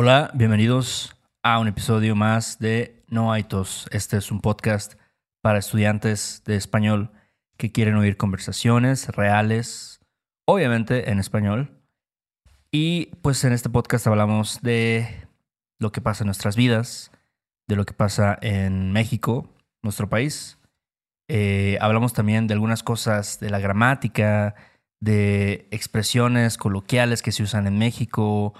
Hola, bienvenidos a un episodio más de No hay tos. Este es un podcast para estudiantes de español que quieren oír conversaciones reales, obviamente en español. Y pues en este podcast hablamos de lo que pasa en nuestras vidas, de lo que pasa en México, nuestro país. Eh, hablamos también de algunas cosas de la gramática, de expresiones coloquiales que se usan en México,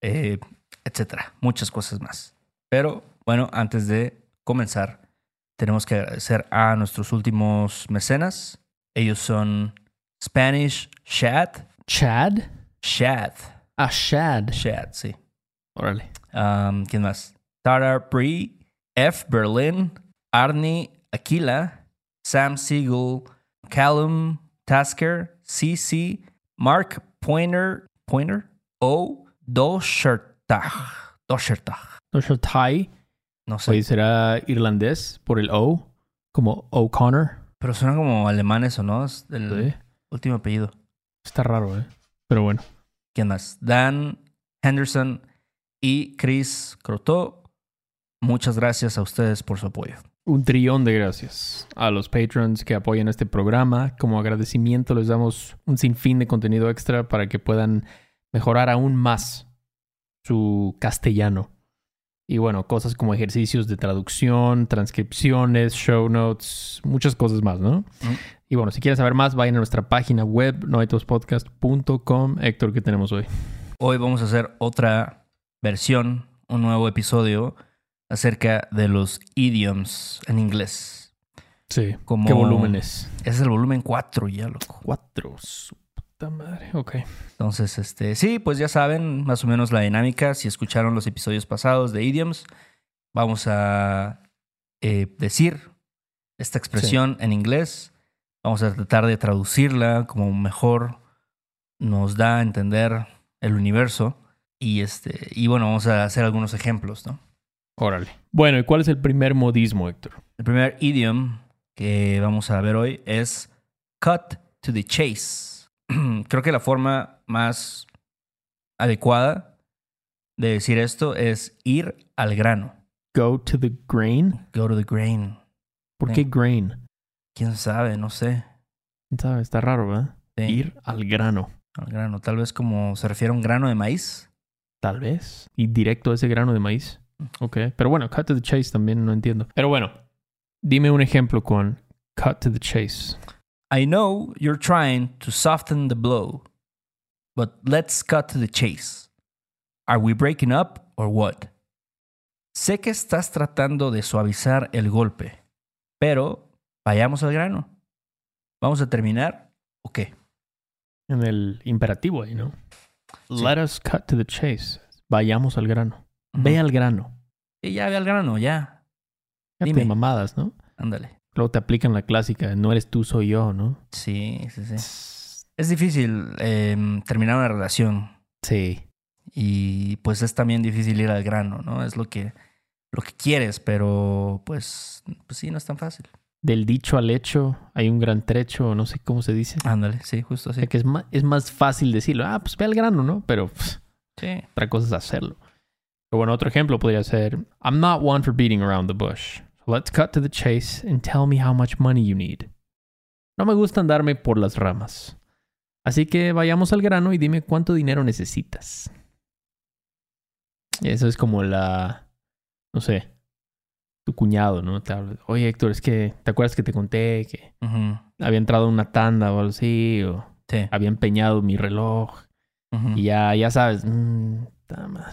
eh, etcétera, muchas cosas más. Pero bueno, antes de comenzar, tenemos que agradecer a nuestros últimos mecenas. Ellos son Spanish Shad. Chad. Shad. Ah, Shad. Shad, sí. Órale. Um, ¿Quién más? Tara Bree, F. Berlin, Arnie Aquila, Sam Siegel, Callum Tasker, CC, Mark Pointer, Pointer, O. Doshertag. Doshertag. Thai. No sé. Oye, será irlandés por el O, como O'Connor. Pero suena como alemán eso, ¿no? Es el Sí. último apellido. Está raro, ¿eh? Pero bueno. ¿Quién más? Dan Henderson y Chris Croto. Muchas gracias a ustedes por su apoyo. Un trillón de gracias a los patrons que apoyan este programa. Como agradecimiento les damos un sinfín de contenido extra para que puedan mejorar aún más su castellano. Y bueno, cosas como ejercicios de traducción, transcripciones, show notes, muchas cosas más, ¿no? Y bueno, si quieren saber más, vayan a nuestra página web, noetospodcast.com. Héctor, ¿qué tenemos hoy? Hoy vamos a hacer otra versión, un nuevo episodio acerca de los idioms en inglés. Sí. Como... ¿Qué volúmenes? Ese es el volumen 4 ya, loco. 4 puta madre. Ok. Entonces, este, sí, pues ya saben más o menos la dinámica. Si escucharon los episodios pasados de idioms, vamos a eh, decir esta expresión en inglés. Vamos a tratar de traducirla como mejor nos da a entender el universo. Y este, y bueno, vamos a hacer algunos ejemplos, ¿no? Órale. Bueno, ¿y cuál es el primer modismo, Héctor? El primer idiom que vamos a ver hoy es cut to the chase. Creo que la forma más adecuada de decir esto es ir al grano. Go to the grain. Go to the grain. ¿Por Sí. qué grain? ¿Quién sabe? No sé. ¿Quién sabe? Está raro, ¿verdad? Sí, Ir al grano. al grano. Tal vez como se refiere a un grano de maíz. Tal vez. Y directo a ese grano de maíz. Ok. Pero bueno, cut to the chase también no entiendo. Pero bueno, dime un ejemplo con cut to the chase. I know you're trying to soften the blow, but let's cut to the chase. Are we breaking up or what? Sé que estás tratando de suavizar el golpe, pero vayamos al grano. ¿Vamos a terminar o qué? En el imperativo ahí, ¿no? Sí. Let us cut to the chase. Vayamos al grano. Ve al grano. Y ya ve al grano, ya. Dime. mamadas, ¿no? Ándale. Luego te aplican la clásica, no eres tú, soy yo, ¿no? Sí, sí, sí. Es difícil em, terminar una relación Sí. y pues es también difícil ir al grano, ¿no? Es lo que, lo que quieres, pero pues, pues sí, no es tan fácil. Del dicho al hecho hay un gran trecho, no sé cómo se dice. Ándale, sí, justo O así. sea que es más, es más fácil decirlo, ah, pues ve al grano, ¿no? Pero pff, Sí. otra cosa es hacerlo. Pero bueno, otro ejemplo podría ser, I'm not one for beating around the bush. Let's cut to the chase and tell me how much money you need. No me gusta andarme por las ramas. Así que vayamos al grano y dime cuánto dinero necesitas. Eso es como la, no sé, tu cuñado, ¿no? Te habla, Oye, Héctor, es que, ¿te acuerdas que te conté que había entrado una tanda o algo así? O Sí. había empeñado mi reloj. Y ya, ya sabes, mm, madre.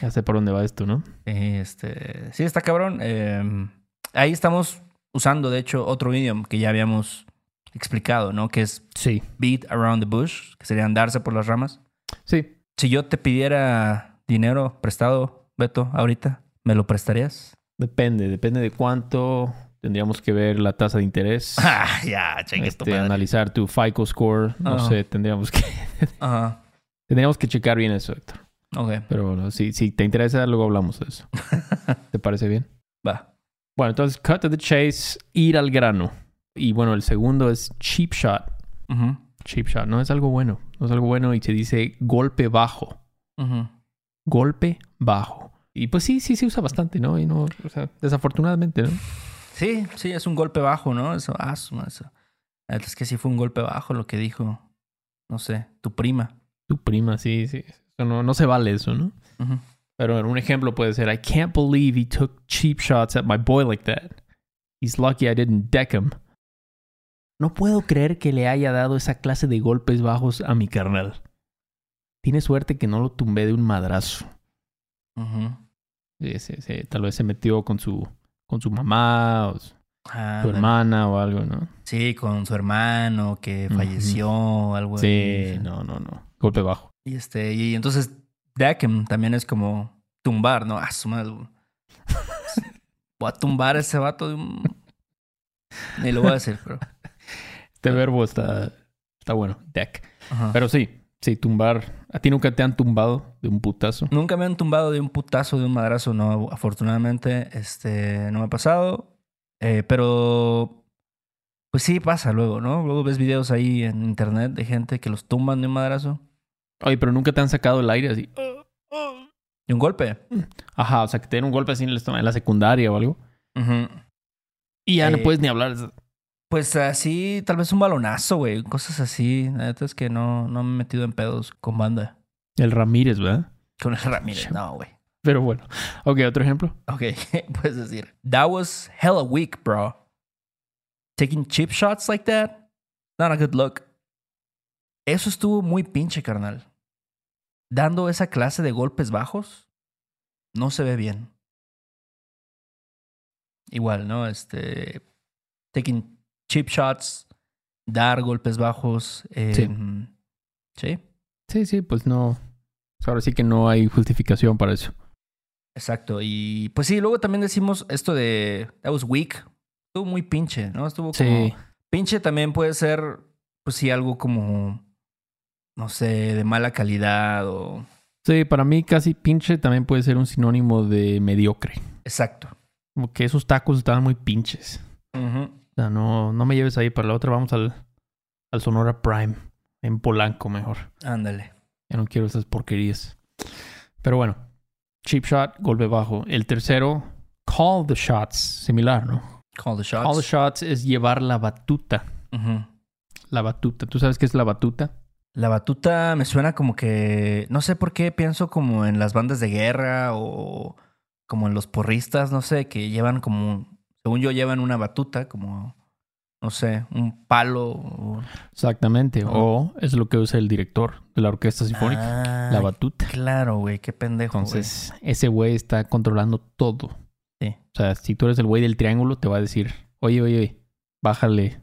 Ya sé por dónde va esto, ¿no? Este, sí, está cabrón. Em, ahí estamos usando, de hecho, otro idioma que ya habíamos explicado, ¿no? Que es Sí. beat around the bush, que sería andarse por las ramas. Sí. Si yo te pidiera dinero prestado, Beto, ahorita, ¿me lo prestarías? Depende, depende de cuánto. Tendríamos que ver la tasa de interés. Ah, ya, chingue tu este, madre. analizar tu FICO score. No sé, tendríamos que, Ajá. tendríamos que checar bien eso, Héctor. Ok, Pero bueno, si, si te interesa, luego hablamos de eso. ¿Te parece bien? va. Bueno, entonces, cut to the chase, ir al grano. Y bueno, el segundo es cheap shot. Cheap shot, no es algo bueno. No es algo bueno y se dice golpe bajo. golpe bajo. Y pues sí, sí se usa bastante, ¿no? Y no, o sea, desafortunadamente, ¿no? Sí, sí, es un golpe bajo, ¿no? Eso, ah, eso. Es que sí fue un golpe bajo lo que dijo, no sé, tu prima. Tu prima, sí, sí. No, no se vale eso, ¿no? Pero un ejemplo puede ser, I can't believe he took cheap shots at my boy like that. He's lucky I didn't deck him. No puedo creer que le haya dado esa clase de golpes bajos a mi carnal. Tiene suerte que no lo tumbé de un madrazo. Sí, sí, sí. Tal vez se metió con su, con su mamá o su Ah, su hermana o algo, ¿no? Sí, con su hermano que falleció o algo Sí, así. no, no, no. Golpe bajo. Y este, y entonces Deckham también es como tumbar, ¿no? Ah, su madre. Voy a tumbar a ese vato de un. Ni lo voy a decir, pero. Este verbo está, está bueno. Deck. Ajá. Pero sí, sí, tumbar. ¿A ti nunca te han tumbado de un putazo? Nunca me han tumbado de un putazo, de un madrazo, no. Afortunadamente, este, no me ha pasado. Eh, pero, pues sí pasa luego, ¿no? Luego ves videos ahí en internet de gente que los tumban de un madrazo. Oye, pero nunca te han sacado el aire así. De un golpe. Ajá, o sea, que te den un golpe así en el estómago, en la secundaria o algo. Y ya no Eh, puedes ni hablar. Pues así, tal vez un balonazo, güey. Cosas así. La neta es que no, no me he metido en pedos con banda. El Ramírez, ¿verdad? Con el Ramírez, no, güey. Pero bueno. Ok, otro ejemplo. Ok, puedes decir. That was hella weak, bro. Taking cheap shots like that? Not a good look. Eso estuvo muy pinche, carnal. Dando esa clase de golpes bajos, no se ve bien. Igual, ¿no? Este. Taking cheap shots, dar golpes bajos. eh, Sí. Sí, Sí, sí, pues no. pues ahora sí que no hay justificación para eso. exacto. Y pues sí, luego también decimos esto de. That was weak. Estuvo muy pinche, ¿no? Estuvo como. Sí. Pinche también puede ser, pues sí, algo como, no sé, de mala calidad o... Sí, para mí casi pinche también puede ser un sinónimo de mediocre. Exacto. Como que esos tacos estaban muy pinches. O sea, no, no me lleves ahí para la otra. Vamos al, al Sonora Prime. En Polanco mejor. Ándale. Ya no quiero esas porquerías. Pero bueno. Cheap shot, golpe bajo. El tercero, call the shots. Similar, ¿no? Call the shots. Call the shots es llevar la batuta. La batuta. ¿Tú sabes qué es la batuta? La batuta me suena como que, no sé por qué, pienso como en las bandas de guerra o como en los porristas, no sé, que llevan como, según yo, llevan una batuta, como, no sé, un palo. o- Exactamente. O es lo que usa el director de la orquesta sinfónica. Ah, la batuta. Claro, güey, qué pendejo. güey. Entonces, ese güey está controlando todo. Sí. O sea, si tú eres el güey del triángulo, te va a decir, oye, oye, oye, bájale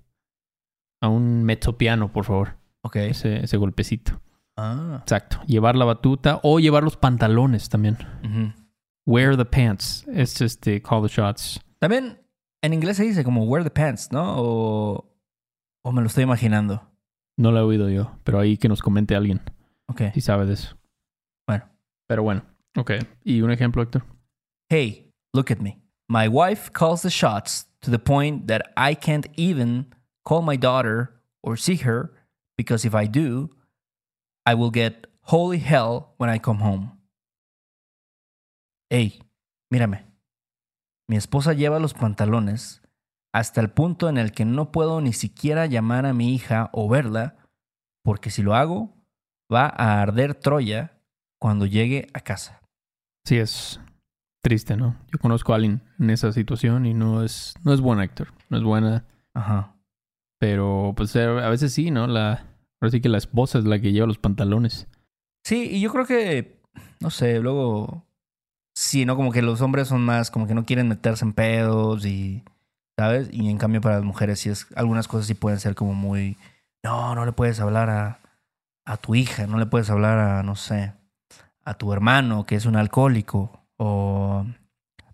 a un mezzopiano, por favor. Ok. Ese, ese golpecito. Ah. Exacto. Llevar la batuta o llevar los pantalones también. Wear the pants. Es este, call the shots. También en inglés se dice como wear the pants, ¿no? O, o me lo estoy imaginando. No lo he oído yo, pero ahí que nos comente alguien Ok. si sabe de eso. Bueno. Pero bueno. Ok. ¿Y un ejemplo, Héctor? Hey, look at me. My wife calls the shots to the point that I can't even call my daughter or see her because if I do, I will get holy hell when I come home. Hey, mírame. Mi esposa lleva los pantalones hasta el punto en el que no puedo ni siquiera llamar a mi hija o verla, porque si lo hago, va a arder Troya cuando llegue a casa. Sí, es triste, ¿no? Yo conozco a alguien en esa situación y no es, no es buena, Héctor. No es buena. Ajá. Pero pues eh, a veces sí, ¿no? La, ahora sí que la esposa es la que lleva los pantalones. Sí, y yo creo que, no sé, luego, sí, ¿no? Como que los hombres son más, como que no quieren meterse en pedos y, ¿sabes? Y en cambio para las mujeres sí es, algunas cosas sí pueden ser como muy, no, no le puedes hablar a, a tu hija, no le puedes hablar a, no sé, a tu hermano que es un alcohólico o...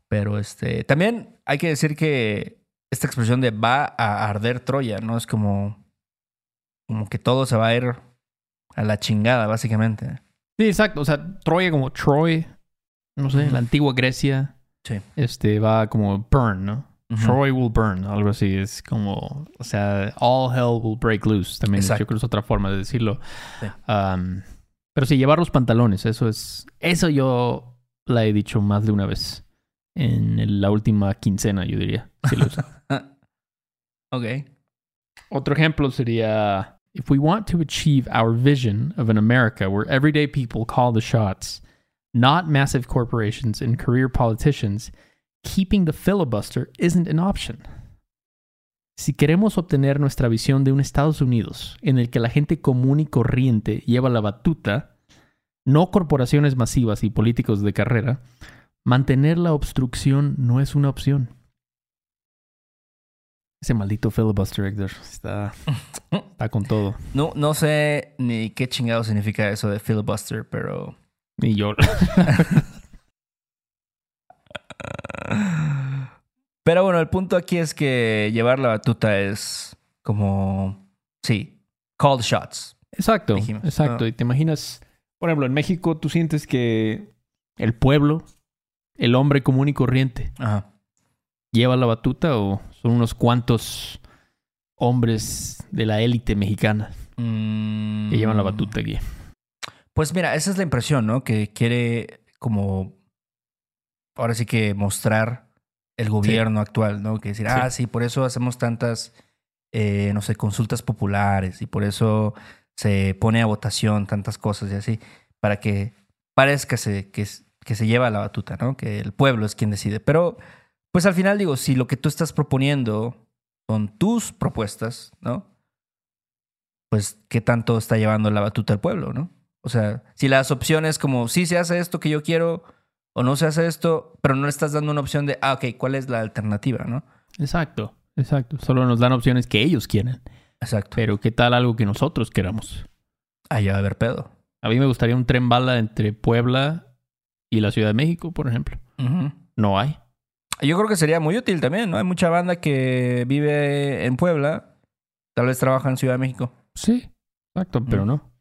Pero este, también hay que decir que esta expresión de va a arder Troya, ¿no? Es como, como que todo se va a ir a la chingada, básicamente. Sí, exacto. O sea, Troya como Troy, no sé, Ujú. la antigua Grecia, Sí. este va como burn, ¿no? Troy will burn, algo así. Es como, o sea, all hell will break loose. También Exacto. yo creo que es otra forma de decirlo. Sí. Um, Pero sí, llevar los pantalones, eso es. Eso yo la he dicho más de una vez. En la última quincena, yo diría. Sí lo. ok. Otro ejemplo sería if we want to achieve our vision of an America where everyday people call the shots, not massive corporations and career politicians, keeping the filibuster isn't an option. Si queremos obtener nuestra visión de un Estados Unidos en el que la gente común y corriente lleva la batuta, no corporaciones masivas y políticos de carrera, mantener la obstrucción no es una opción. Ese maldito filibuster, Héctor, está, está con todo. No, no sé ni qué chingado significa eso de filibuster, pero. Y yo, Pero bueno, el punto aquí es que llevar la batuta es como. Sí, call shots. Exacto, Dijimos. exacto. Ah. Y te imaginas, por ejemplo, en México tú sientes que el pueblo, el hombre común y corriente, Ajá. lleva la batuta o son unos cuantos hombres de la élite mexicana Mm, que llevan la batuta aquí. Pues mira, esa es la impresión, ¿no? Que quiere como. Ahora sí que mostrar el gobierno actual, ¿no? Que decir, ah, sí, por eso hacemos tantas, eh, no sé, consultas populares y por eso se pone a votación tantas cosas y así, para que parezca se- que, que se lleva la batuta, ¿no? Que el pueblo es quien decide. Pero, pues al final digo, si lo que tú estás proponiendo son tus propuestas, ¿no? Pues, ¿qué tanto está llevando la batuta el pueblo, no? O sea, si las opciones como sí se hace esto que yo quiero o no se hace esto, pero no le estás dando una opción de, ah, ok, ¿cuál es la alternativa, no? Exacto, exacto. Solo nos dan opciones que ellos quieren. Exacto. Pero ¿qué tal algo que nosotros queramos? Allá va a haber pedo. A mí me gustaría un tren bala entre Puebla y la Ciudad de México, por ejemplo. No hay. Yo creo que sería muy útil también, ¿no? Hay mucha banda que vive en Puebla, tal vez trabaja en Ciudad de México. Sí, exacto, pero Mm. no.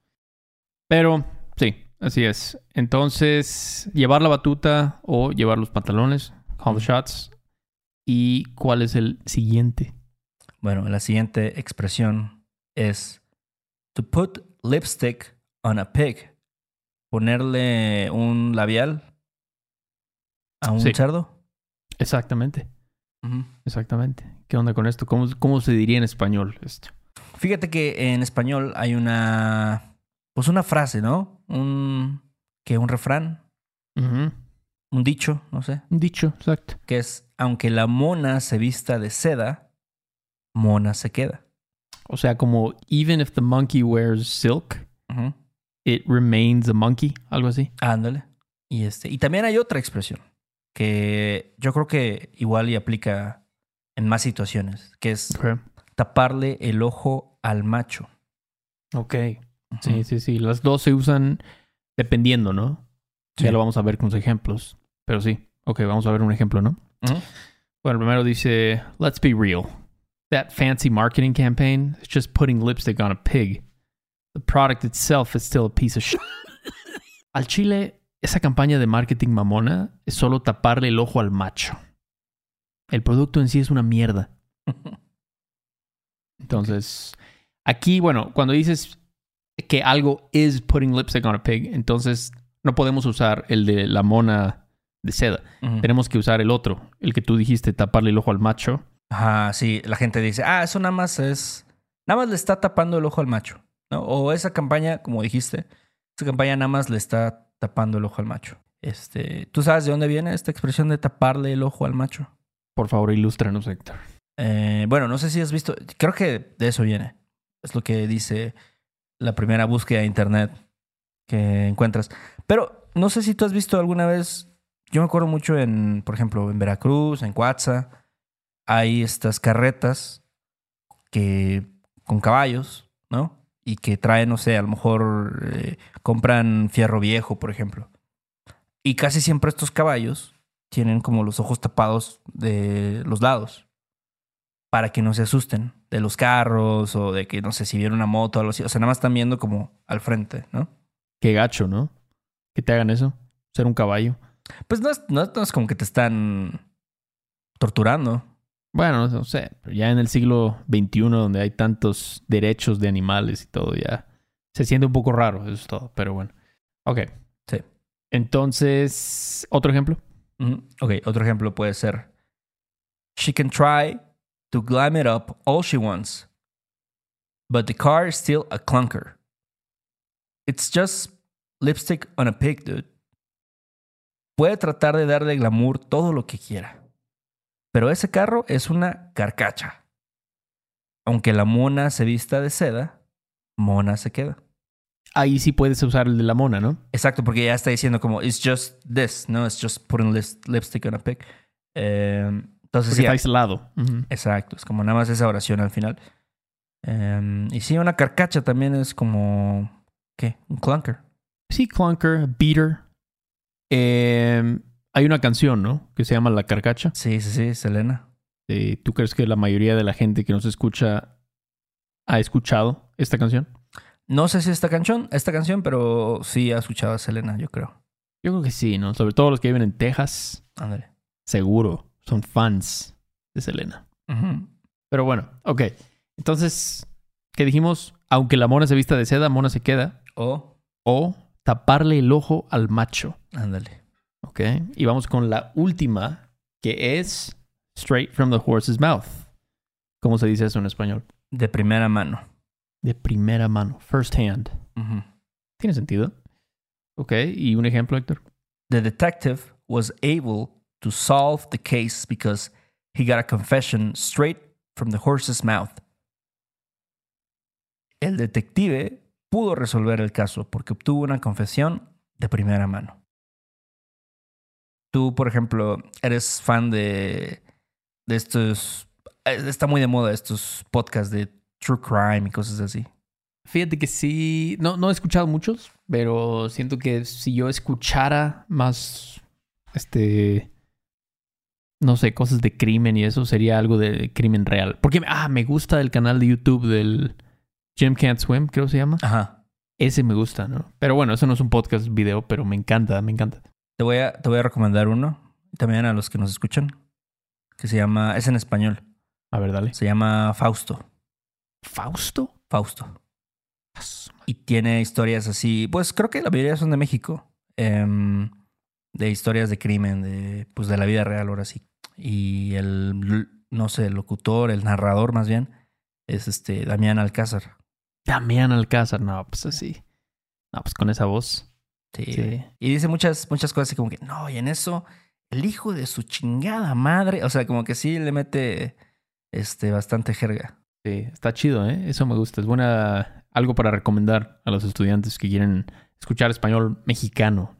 Pero sí, así es. Entonces, llevar la batuta o llevar los pantalones, call the Mm. shots. ¿Y cuál es el siguiente? Bueno, la siguiente expresión es to put lipstick on a pig. Ponerle un labial a un Sí. cerdo. Exactamente, exactamente. ¿Qué onda con esto? ¿Cómo, cómo se diría en español esto? Fíjate que en español hay una, pues una frase, ¿no? Un, que un refrán, un dicho, no sé, Un dicho, exacto. que es, aunque la mona se vista de seda, mona se queda. O sea, como even if the monkey wears silk, it remains a monkey, algo así. Ándale. Y este, y también hay otra expresión que yo creo que igual y aplica en más situaciones, que es taparle el ojo al macho. Ok. Sí, sí, sí. Las dos se usan dependiendo, ¿no? Sí. Ya lo vamos a ver con los ejemplos. Pero sí. Ok, vamos a ver un ejemplo, ¿no? Bueno, primero dice, let's be real. That fancy marketing campaign is just putting lipstick on a pig. The product itself is still a piece of shit. Al chile, esa campaña de marketing mamona es solo taparle el ojo al macho. El producto en sí es una mierda. Entonces, aquí, bueno, cuando dices que algo is putting lipstick on a pig, entonces no podemos usar el de la mona de seda. Tenemos que usar el otro, el que tú dijiste, taparle el ojo al macho. Ajá, sí, la gente dice, ah, eso nada más es, nada más le está tapando el ojo al macho, ¿no? O esa campaña, como dijiste, esa campaña nada más le está tapando el ojo al macho. Este, ¿tú sabes de dónde viene esta expresión de taparle el ojo al macho? Por favor, ilústranos, Héctor. Eh, bueno, no sé si has visto, creo que de eso viene. Es lo que dice la primera búsqueda de internet que encuentras. Pero no sé si tú has visto alguna vez, yo me acuerdo mucho en, por ejemplo, en Veracruz, en Coatza, hay estas carretas que con caballos, ¿no? Y que traen, no sé, a lo mejor eh, compran fierro viejo, por ejemplo. Y casi siempre estos caballos tienen como los ojos tapados de los lados para que no se asusten de los carros o de que, no sé, si viene una moto o algo así. O sea, nada más están viendo como al frente, ¿no? Qué gacho, ¿no? Que te hagan eso. Ser un caballo. Pues no es, no, no es como que te están torturando. Bueno, no sé, ya en el siglo XXI, donde hay tantos derechos de animales y todo, ya se siente un poco raro, eso es todo, pero bueno. Ok. Sí. Entonces, ¿otro ejemplo? Ujú. Ok, otro ejemplo puede ser: She can try to glam it up all she wants, but the car is still a clunker. It's just lipstick on a pig, dude. Puede tratar de darle glamour todo lo que quiera, pero ese carro es una carcacha. Aunque la mona se vista de seda, mona se queda. Ahí sí puedes usar el de la mona, ¿no? Exacto, porque ya está diciendo como, it's just this, no, it's just putting lipstick on a pig. Eh, entonces, Porque sí, está aislado. Exacto, es como nada más esa oración al final. Eh, y sí, una carcacha también es como, ¿qué? Un clunker. Sí, clunker, beater. Eh, hay una canción, ¿no? Que se llama La Carcacha. Sí, sí, sí, Selena. Eh, ¿Tú crees que la mayoría de la gente que nos escucha ha escuchado esta canción? No sé si esta canción, esta canción, pero sí ha escuchado a Selena, yo creo. Yo creo que sí, ¿no? Sobre todo los que viven en Texas, Ándale. seguro son fans de Selena. Pero bueno, ok. Entonces, ¿qué dijimos? Aunque la mona se vista de seda, mona se queda. O, O taparle el ojo al macho. ándale. Ok. Y vamos con la última, que es straight from the horse's mouth. ¿Cómo se dice eso en español? De primera mano. De primera mano, first hand. ¿Tiene sentido? Ok. ¿Y un ejemplo, Héctor? The detective was able to solve the case because he got a confession straight from the horse's mouth. El detective pudo resolver el caso porque obtuvo una confesión de primera mano. Tú, por ejemplo, eres fan de, de estos... eh, Está muy de moda estos podcasts de true crime y cosas así. Fíjate que sí, no, no he escuchado muchos, pero siento que si yo escuchara más, este, no sé, cosas de crimen y eso, sería algo de crimen real. Porque, ah, me gusta el canal de YouTube del Jim Can't Swim, creo que se llama. Ajá. Ese me gusta, ¿no? Pero bueno, eso no es un podcast video, pero me encanta, me encanta. Te voy a, te voy a recomendar uno, también a los que nos escuchan, que se llama, es en español, A ver, dale. se llama Fausto. ¿Fausto? Fausto. Y tiene historias así, pues creo que la mayoría son de México, em, de historias de crimen, de, pues de la vida real ahora sí. Y el, no sé, el locutor, el narrador más bien, es este Damián Alcázar. Damián Alcázar, no, pues así. No, pues con esa voz. Sí. Sí. Y dice muchas, muchas cosas así como que, no, y en eso, el hijo de su chingada madre, o sea, como que sí le mete este, bastante jerga. Sí, está chido, ¿eh? Eso me gusta. Es buena, algo para recomendar a los estudiantes que quieren escuchar español mexicano.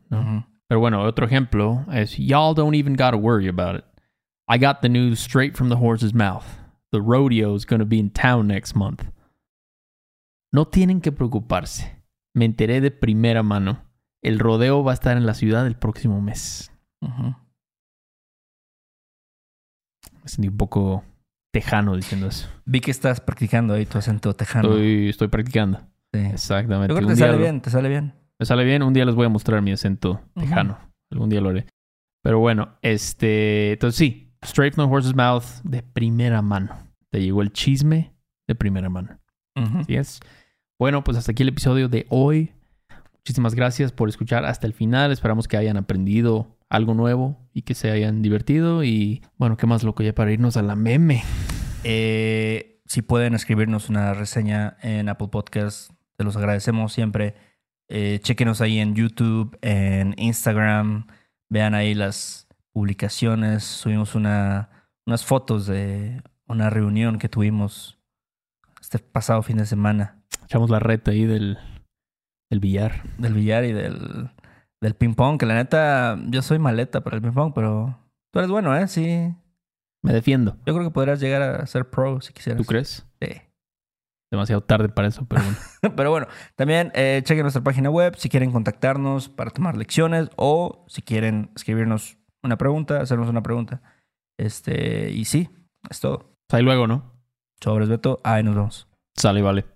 Pero bueno, otro ejemplo es Y'all don't even gotta worry about it. I got the news straight from the horse's mouth. The rodeo's gonna be in town next month. No tienen que preocuparse. Me enteré de primera mano. El rodeo va a estar en la ciudad el próximo mes. Me sentí un poco tejano diciendo eso. Vi que estás practicando ahí tu acento tejano. Estoy, estoy practicando. Sí. Exactamente. Yo creo que te sale lo- bien, te sale bien. Me sale bien. Un día les voy a mostrar mi acento tejano. Algún día lo haré. Pero bueno, este. Entonces sí, straight from the horse's mouth de primera mano. Te llegó el chisme de primera mano. Ujú. Así es. Bueno, pues hasta aquí el episodio de hoy. Muchísimas gracias por escuchar hasta el final. Esperamos que hayan aprendido algo nuevo y que se hayan divertido. Y bueno, ¿qué más loco ya para irnos a la meme? Eh, si pueden escribirnos una reseña en Apple Podcast, te los agradecemos siempre. Eh, chéquenos ahí en YouTube, en Instagram. Vean ahí las publicaciones. Subimos una, unas fotos de una reunión que tuvimos este pasado fin de semana Echamos la reta ahí del, del billar. del billar y del, del ping pong. Que la neta, yo soy maleta para el ping pong, pero tú eres bueno, ¿eh? Sí. Me defiendo. Yo creo que podrías llegar a ser pro si quisieras. ¿Tú crees? Sí. Demasiado tarde para eso, pero bueno. Pero bueno, también eh, chequen nuestra página web si quieren contactarnos para tomar lecciones o si quieren escribirnos una pregunta, hacernos una pregunta. Este, y sí, es todo. Ahí luego, ¿no? Sobres Beto, ahí nos vemos. Sale, vale.